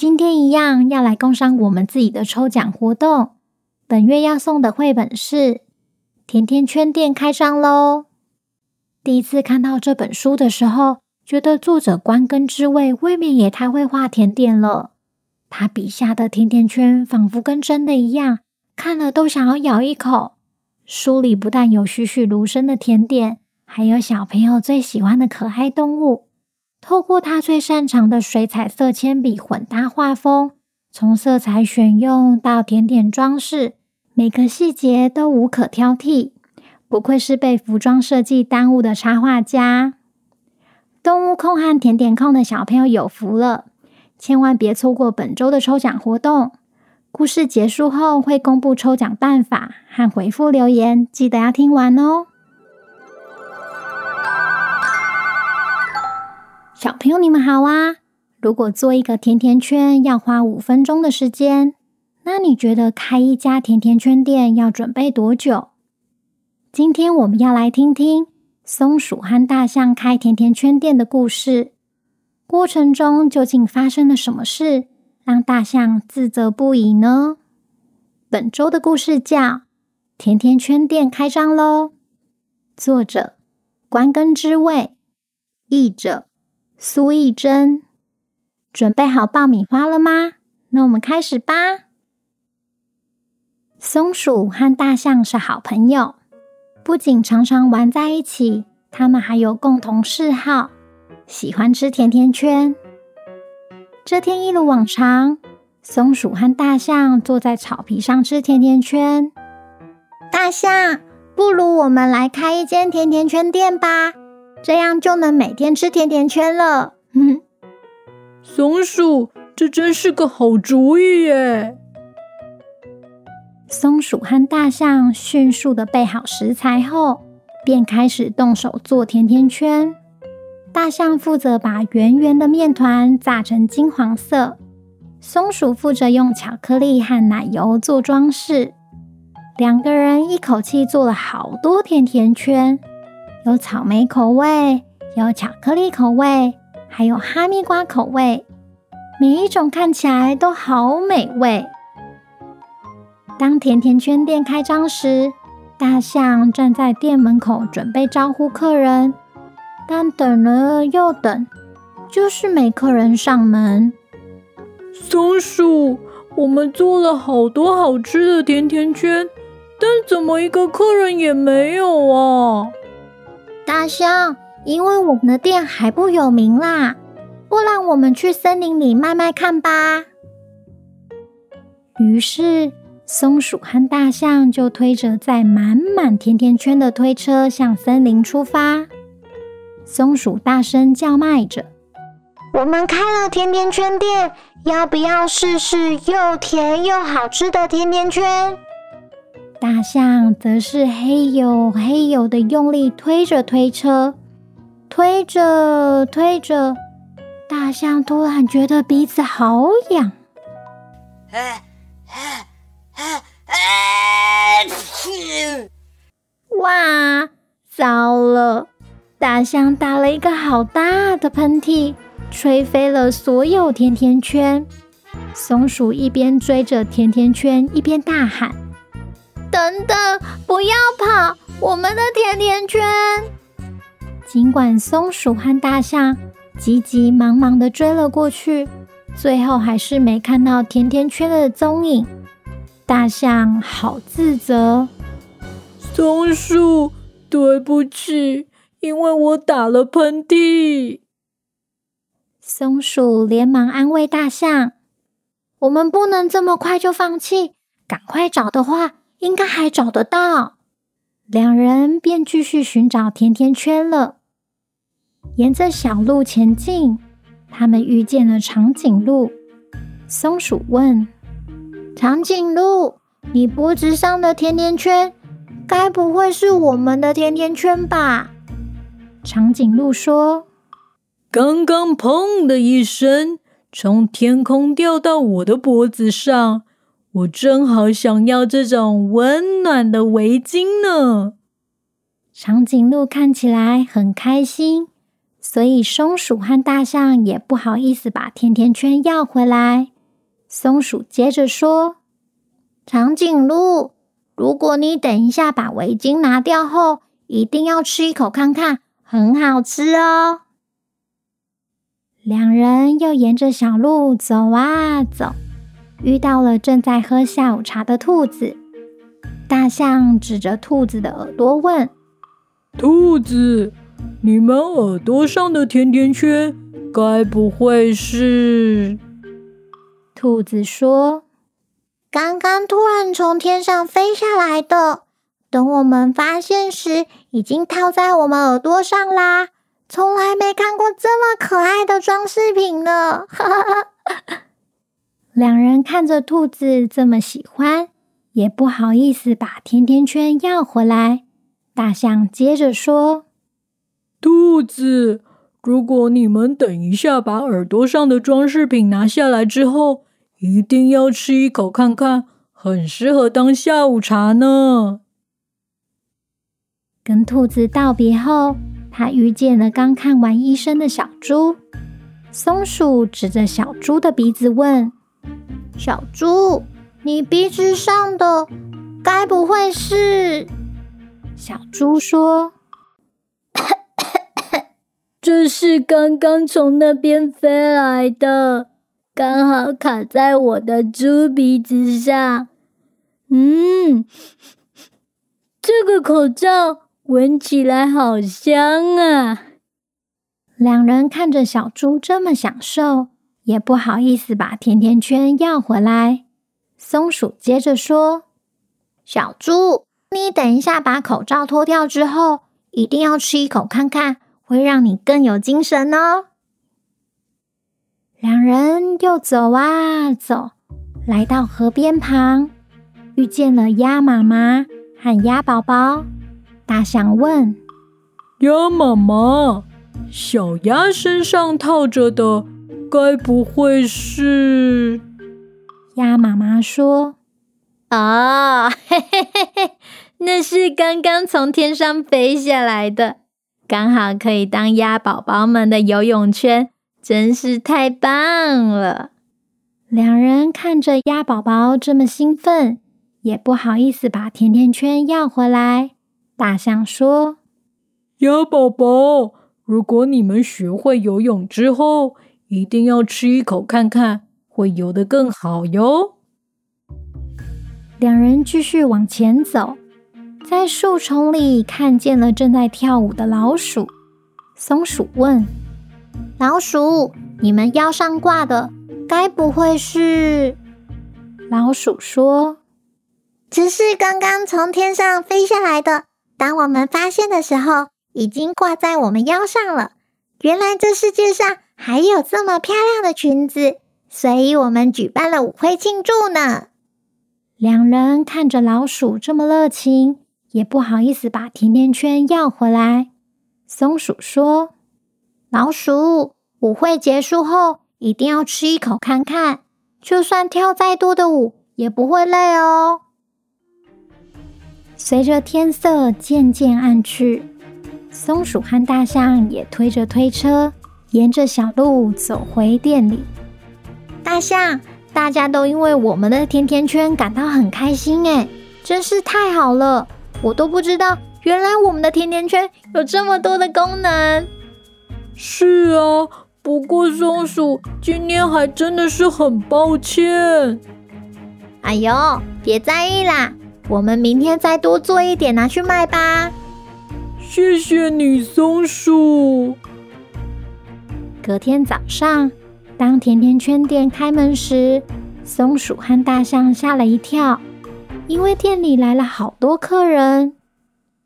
今天一样要来工商我们自己的抽奖活动。本月要送的绘本是《甜甜圈店开张喽》。第一次看到这本书的时候，觉得作者关根之卫未免也太会画甜点了。他笔下的甜甜圈仿佛跟真的一样，看了都想要咬一口。书里不但有栩栩如生的甜点，还有小朋友最喜欢的可爱动物。透过他最擅长的水彩色铅笔混搭画风，从色彩选用到甜点装饰，每个细节都无可挑剔。不愧是被服装设计耽误的插画家。动物控和甜点控的小朋友有福了，千万别错过本周的抽奖活动。故事结束后会公布抽奖办法和回复留言，记得要听完哦。小朋友，你们好啊！如果做一个甜甜圈要花五分钟的时间，那你觉得开一家甜甜圈店要准备多久？今天我们要来听听松鼠和大象开甜甜圈店的故事。过程中究竟发生了什么事，让大象自责不已呢？本周的故事叫《甜甜圈店开张喽》，作者关根之卫，译者。苏懿祯，准备好爆米花了吗？那我们开始吧。松鼠和大象是好朋友，不仅常常玩在一起，他们还有共同嗜好，喜欢吃甜甜圈。这天一如往常，松鼠和大象坐在草皮上吃甜甜圈。大象，不如我们来开一间甜甜圈店吧。这样就能每天吃甜甜圈了。嗯，松鼠，这真是个好主意耶！松鼠和大象迅速的备好食材后，便开始动手做甜甜圈。大象负责把圆圆的面团炸成金黄色，松鼠负责用巧克力和奶油做装饰。两个人一口气做了好多甜甜圈。有草莓口味，有巧克力口味，还有哈密瓜口味，每一种看起来都好美味。当甜甜圈店开张时，大象站在店门口准备招呼客人，但等了又等，就是没客人上门。松鼠，我们做了好多好吃的甜甜圈，但怎么一个客人也没有啊？大象，因为我们的店还不有名啦，不然我们去森林里卖卖看吧。于是，松鼠和大象就推着载满满甜甜圈的推车向森林出发。松鼠大声叫卖着：“我们开了甜甜圈店，要不要试试又甜又好吃的甜甜圈？”大象则是嘿呦嘿呦的用力推着推车，推着推着，大象突然觉得鼻子好痒。哇，糟了！大象打了一个好大的喷嚏，吹飞了所有甜甜圈。松鼠一边追着甜甜圈，一边大喊。等等，不要跑！我们的甜甜圈。尽管松鼠和大象急急忙忙的追了过去，最后还是没看到甜甜圈的踪影。大象好自责，松鼠，对不起，因为我打了喷嚏。松鼠连忙安慰大象：“我们不能这么快就放弃，赶快找的话，应该还找得到。”两人便继续寻找甜甜圈了。沿着小路前进，他们遇见了长颈鹿。松鼠问：“长颈鹿，你脖子上的甜甜圈，该不会是我们的甜甜圈吧？”长颈鹿说：“刚刚砰的一声，从天空掉到我的脖子上，我正好想要这种温暖的围巾呢。”长颈鹿看起来很开心，所以松鼠和大象也不好意思把甜甜圈要回来。松鼠接着说：“长颈鹿，如果你等一下把围巾拿掉后，一定要吃一口看看，很好吃哦。”两人又沿着小路走啊走，遇到了正在喝下午茶的兔子。大象指着兔子的耳朵问：“兔子，你们耳朵上的甜甜圈，该不会是？”兔子说：“刚刚突然从天上飞下来的，等我们发现时，已经套在我们耳朵上啦。从来没看过这么可爱的装饰品呢。”两人看着兔子这么喜欢，也不好意思把甜甜圈要回来。大象接着说：“兔子，如果你们等一下把耳朵上的装饰品拿下来之后，”一定要吃一口看看，很适合当下午茶呢。跟兔子道别后，他遇见了刚看完医生的小猪。松鼠指着小猪的鼻子问：“小猪，你鼻子上的该不会是？”小猪说：“ 这是刚刚从那边飞来的。”刚好卡在我的猪鼻子上。嗯，这个口罩闻起来好香啊！两人看着小猪这么享受，也不好意思把甜甜圈要回来。松鼠接着说：“小猪，你等一下把口罩脱掉之后，一定要吃一口看看，会让你更有精神哦。”两人又走啊走，来到河边旁，遇见了鸭妈妈和鸭宝宝。大象问：“鸭妈妈，小鸭身上套着的，该不会是？”鸭妈妈说：“哦，嘿嘿嘿嘿，那是刚刚从天上飞下来的，刚好可以当鸭宝宝们的游泳圈。”真是太棒了！两人看着鸭宝宝这么兴奋，也不好意思把甜甜圈要回来。大象说：“鸭宝宝，如果你们学会游泳之后，一定要吃一口看看，会游得更好哟。”两人继续往前走，在树丛里看见了正在跳舞的老鼠。松鼠问。老鼠，你们腰上挂的该不会是？老鼠说：“只是刚刚从天上飞下来的。当我们发现的时候，已经挂在我们腰上了。原来这世界上还有这么漂亮的裙子，所以我们举办了舞会庆祝呢。”两人看着老鼠这么热情，也不好意思把甜甜圈要回来。松鼠说。老鼠，舞会结束后一定要吃一口看看，就算跳再多的舞也不会累哦。随着天色渐渐暗去，松鼠和大象也推着推车，沿着小路走回店里。大象，大家都因为我们的甜甜圈感到很开心哎，真是太好了！我都不知道，原来我们的甜甜圈有这么多的功能。是啊，不过松鼠今天还真的是很抱歉。哎呦，别在意啦，我们明天再多做一点拿去卖吧。谢谢你，松鼠。隔天早上，当甜甜圈店开门时，松鼠和大象吓了一跳，因为店里来了好多客人。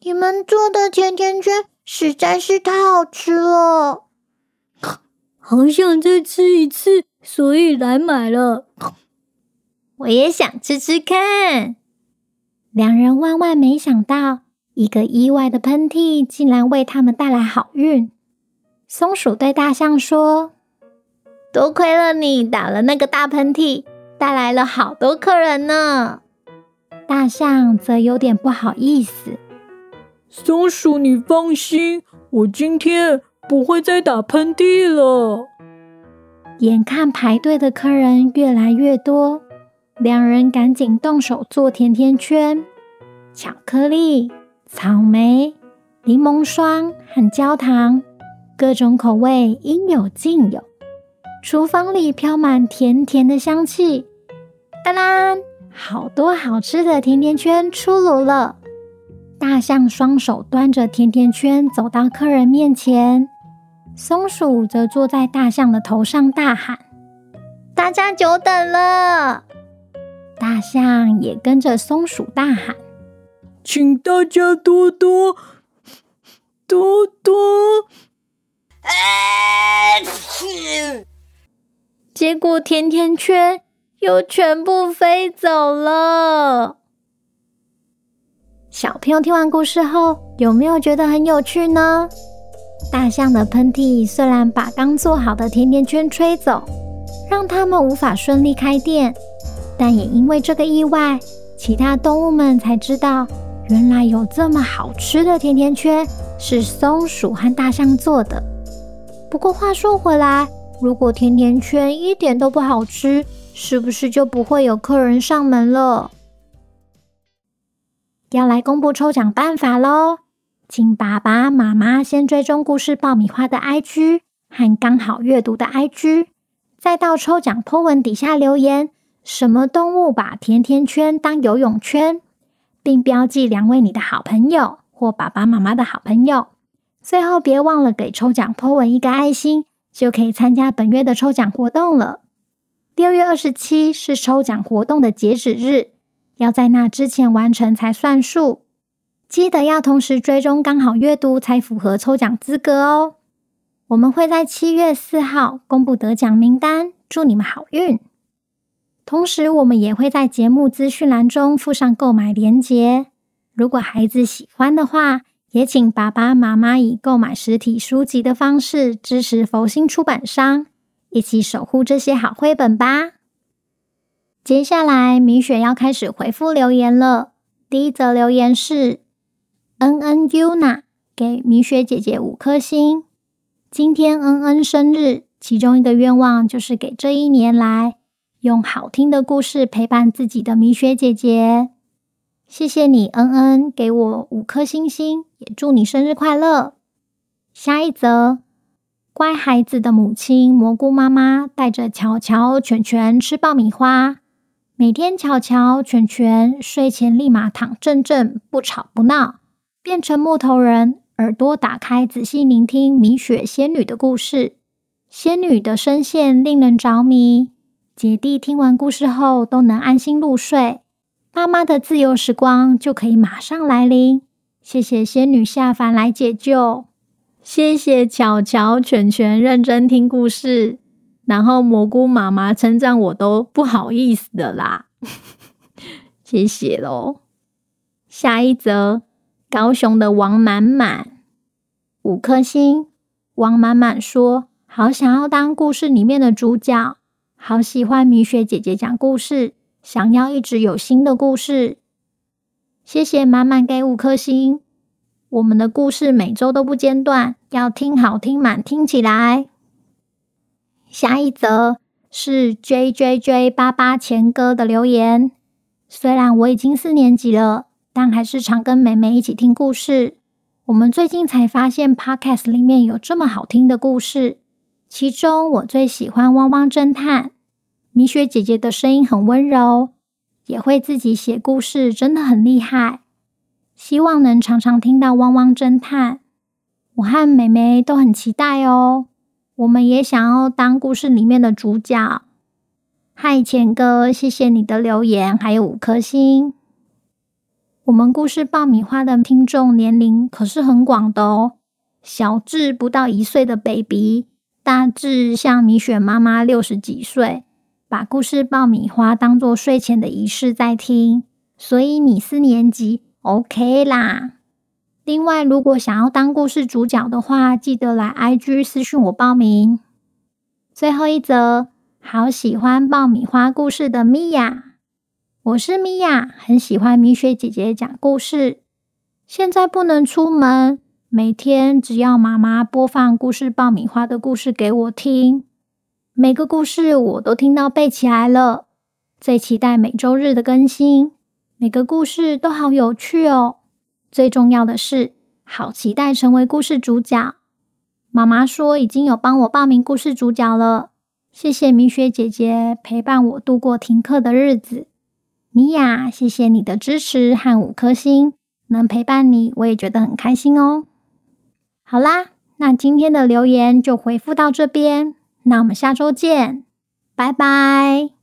你们做的甜甜圈实在是太好吃了，好想再吃一次，所以来买了。我也想吃吃看。两人万万没想到，一个意外的喷嚏竟然为他们带来好运。松鼠对大象说：“多亏了你打了那个大喷嚏。”带来了好多客人呢，大象则有点不好意思。松鼠，你放心，我今天不会再打喷嚏了。眼看排队的客人越来越多，两人赶紧动手做甜甜圈，巧克力、草莓、柠檬霜和焦糖，各种口味应有尽有。厨房里飘满甜甜的香气，当当，好多好吃的甜甜圈出炉了。大象双手端着甜甜圈走到客人面前，松鼠则坐在大象的头上大喊：“大家久等了！”大象也跟着松鼠大喊：“请大家多多多多！”结果甜甜圈又全部飞走了。小朋友听完故事后，有没有觉得很有趣呢？大象的喷嚏虽然把刚做好的甜甜圈吹走，让他们无法顺利开店，但也因为这个意外，其他动物们才知道，原来有这么好吃的甜甜圈是松鼠和大象做的。不过话说回来，如果甜甜圈一点都不好吃，是不是就不会有客人上门了？要来公布抽奖办法喽！请爸爸妈妈先追踪故事爆米花的 IG 和刚好阅读的 IG，再到抽奖 po 文底下留言“什么动物把甜甜圈当游泳圈”，并标记两位你的好朋友或爸爸妈妈的好朋友。最后别忘了给抽奖 po 文一个爱心。就可以参加本月的抽奖活动了。六月二十七是抽奖活动的截止日，要在那之前完成才算数。记得要同时追踪刚好阅读，才符合抽奖资格哦。我们会在七月四号公布得奖名单，祝你们好运。同时，我们也会在节目资讯栏中附上购买链接。如果孩子喜欢的话，也请爸爸妈妈以购买实体书籍的方式支持佛心出版商，一起守护这些好绘本吧。接下来，米雪要开始回复留言了。第一则留言是 N N Yuna 给米雪姐姐五颗星。今天恩恩生日，其中一个愿望就是给这一年来用好听的故事陪伴自己的米雪姐姐。谢谢你，恩恩，给我五颗星星，也祝你生日快乐。下一则，乖孩子的母亲蘑菇妈妈带着巧巧、全全吃爆米花。每天巧巧、全全睡前立马躺正正，不吵不闹，变成木头人，耳朵打开，仔细聆听米雪仙女的故事。仙女的声线令人着迷，姐弟听完故事后都能安心入睡。妈妈的自由时光就可以马上来临。谢谢仙女下凡来解救，谢谢巧巧、全全认真听故事，然后蘑菇妈妈称赞我都不好意思的啦。谢谢喽。下一则，高雄的王满满五颗星。王满满说：“好想要当故事里面的主角，好喜欢米雪姐姐讲故事。”想要一直有新的故事，谢谢满满给五颗星。我们的故事每周都不间断，要听好听满听起来。下一则是 J J J 八八前哥的留言。虽然我已经四年级了，但还是常跟妹妹一起听故事。我们最近才发现 Podcast 里面有这么好听的故事。其中我最喜欢《汪汪侦探》，米雪姐姐的声音很温柔，也会自己写故事，真的很厉害。希望能常常听到《汪汪侦探》，我和妹妹都很期待哦。我们也想要当故事里面的主角。嗨，钱哥，谢谢你的留言，还有五颗星。我们故事爆米花的听众年龄可是很广的哦，小至不到一岁的 baby，大至像米雪妈妈六十几岁，把故事爆米花当做睡前的仪式在听，所以你四年级 OK 啦。另外，如果想要当故事主角的话，记得来 IG 私讯我报名。最后一则，好喜欢爆米花故事的米娅。我是米娅，很喜欢米雪姐姐讲故事。现在不能出门，每天只要妈妈播放故事爆米花的故事给我听，每个故事我都听到背起来了。最期待每周日的更新，每个故事都好有趣哦。最重要的是，好期待成为故事主角。妈妈说已经有帮我报名故事主角了，谢谢米雪姐姐陪伴我度过停课的日子。米娅，谢谢你的支持和五颗星，能陪伴你，我也觉得很开心哦。好啦，那今天的留言就回复到这边，那我们下周见，拜拜。